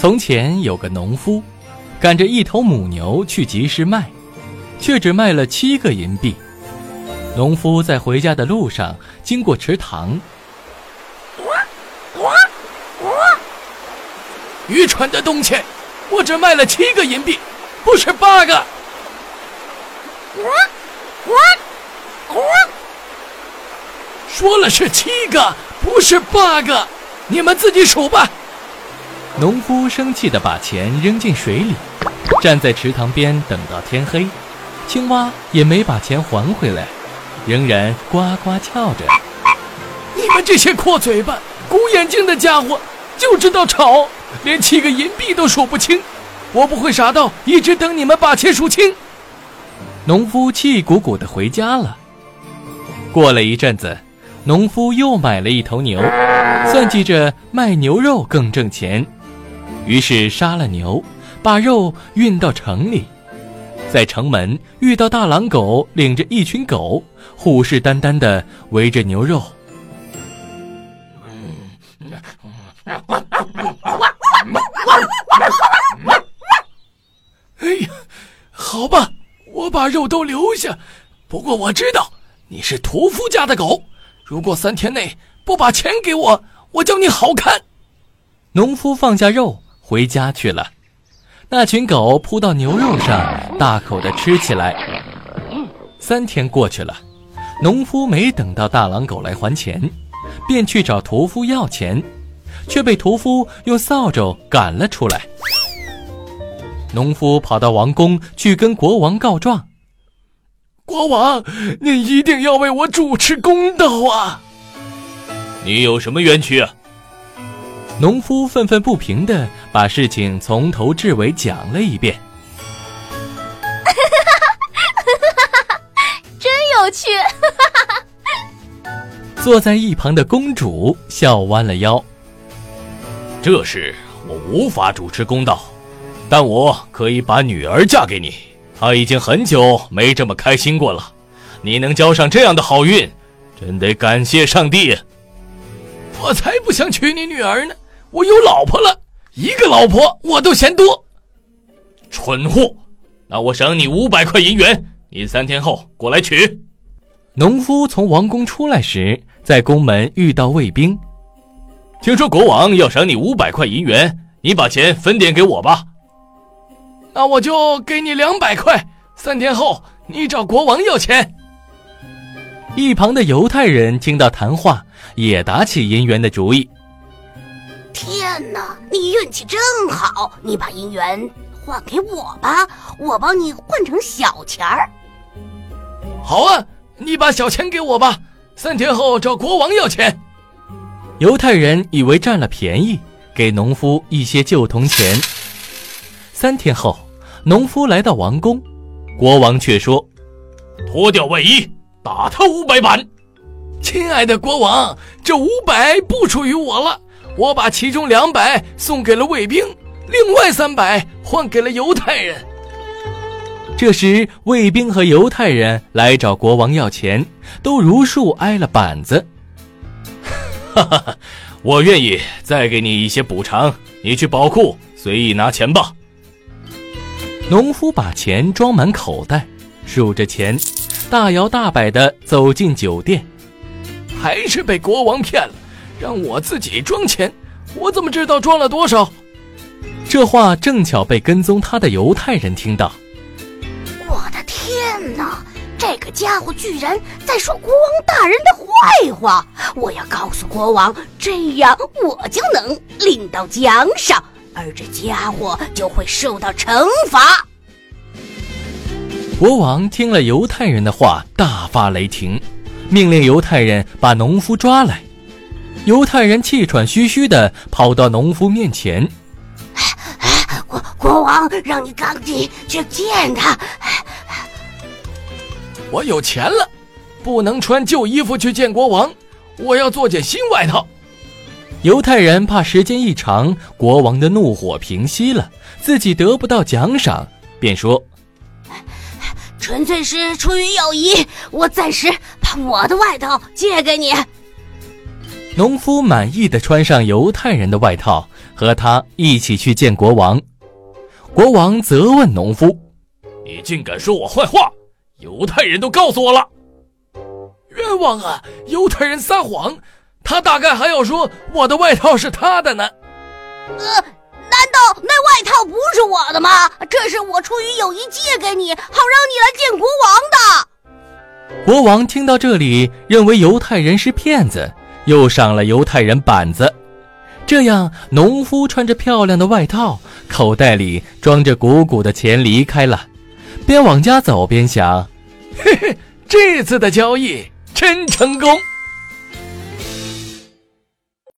从前有个农夫，赶着一头母牛去集市卖，却只卖了七个银币。农夫在回家的路上经过池塘，愚蠢的东西！我只卖了七个银币，不是八个。说了是七个，不是八个。你们自己数吧。农夫生气地把钱扔进水里，站在池塘边等到天黑。青蛙也没把钱还回来，仍然呱呱叫着。你们这些阔嘴巴、鼓眼睛的家伙，就知道吵，连七个银币都数不清。我不会傻到一直等你们把钱数清。农夫气鼓鼓地回家了。过了一阵子，农夫又买了一头牛。算计着卖牛肉更挣钱，于是杀了牛，把肉运到城里，在城门遇到大狼狗领着一群狗，虎视眈眈地围着牛肉。哎呀，好吧，我把肉都留下。不过我知道你是屠夫家的狗，如果三天内不把钱给我。我叫你好看。农夫放下肉回家去了，那群狗扑到牛肉上，大口的吃起来。三天过去了，农夫没等到大狼狗来还钱，便去找屠夫要钱，却被屠夫用扫帚赶了出来。农夫跑到王宫去跟国王告状：“国王，您一定要为我主持公道啊！”你有什么冤屈啊？农夫愤愤不平地把事情从头至尾讲了一遍。真有趣！坐在一旁的公主笑弯了腰。这事我无法主持公道，但我可以把女儿嫁给你。她已经很久没这么开心过了。你能交上这样的好运，真得感谢上帝。我才不想娶你女儿呢！我有老婆了，一个老婆我都嫌多。蠢货！那我赏你五百块银元，你三天后过来取。农夫从王宫出来时，在宫门遇到卫兵。听说国王要赏你五百块银元，你把钱分点给我吧。那我就给你两百块，三天后你找国王要钱。一旁的犹太人听到谈话。也打起银元的主意。天哪，你运气真好！你把银元换给我吧，我帮你换成小钱儿。好啊，你把小钱给我吧，三天后找国王要钱。犹太人以为占了便宜，给农夫一些旧铜钱。三天后，农夫来到王宫，国王却说：“脱掉外衣，打他五百板。”亲爱的国王，这五百不属于我了，我把其中两百送给了卫兵，另外三百换给了犹太人。这时，卫兵和犹太人来找国王要钱，都如数挨了板子。哈哈，我愿意再给你一些补偿，你去宝库随意拿钱吧。农夫把钱装满口袋，数着钱，大摇大摆地走进酒店。还是被国王骗了，让我自己装钱，我怎么知道装了多少？这话正巧被跟踪他的犹太人听到。我的天哪！这个家伙居然在说国王大人的坏话！我要告诉国王，这样我就能领到奖赏，而这家伙就会受到惩罚。国王听了犹太人的话，大发雷霆。命令犹太人把农夫抓来。犹太人气喘吁吁地跑到农夫面前：“国王让你赶紧去见他。我有钱了，不能穿旧衣服去见国王，我要做件新外套。犹太人怕时间一长，国王的怒火平息了，自己得不到奖赏，便说：“纯粹是出于友谊，我暂时把我的外套借给你。”农夫满意的穿上犹太人的外套，和他一起去见国王。国王责问农夫：“你竟敢说我坏话！犹太人都告诉我了，冤枉啊！犹太人撒谎，他大概还要说我的外套是他的呢。呃，难道那外套不是我的吗？这是我出于友谊借给你，好让你来见国王的。”国王听到这里，认为犹太人是骗子。又赏了犹太人板子，这样农夫穿着漂亮的外套，口袋里装着鼓鼓的钱离开了，边往家走边想：嘿嘿，这次的交易真成功。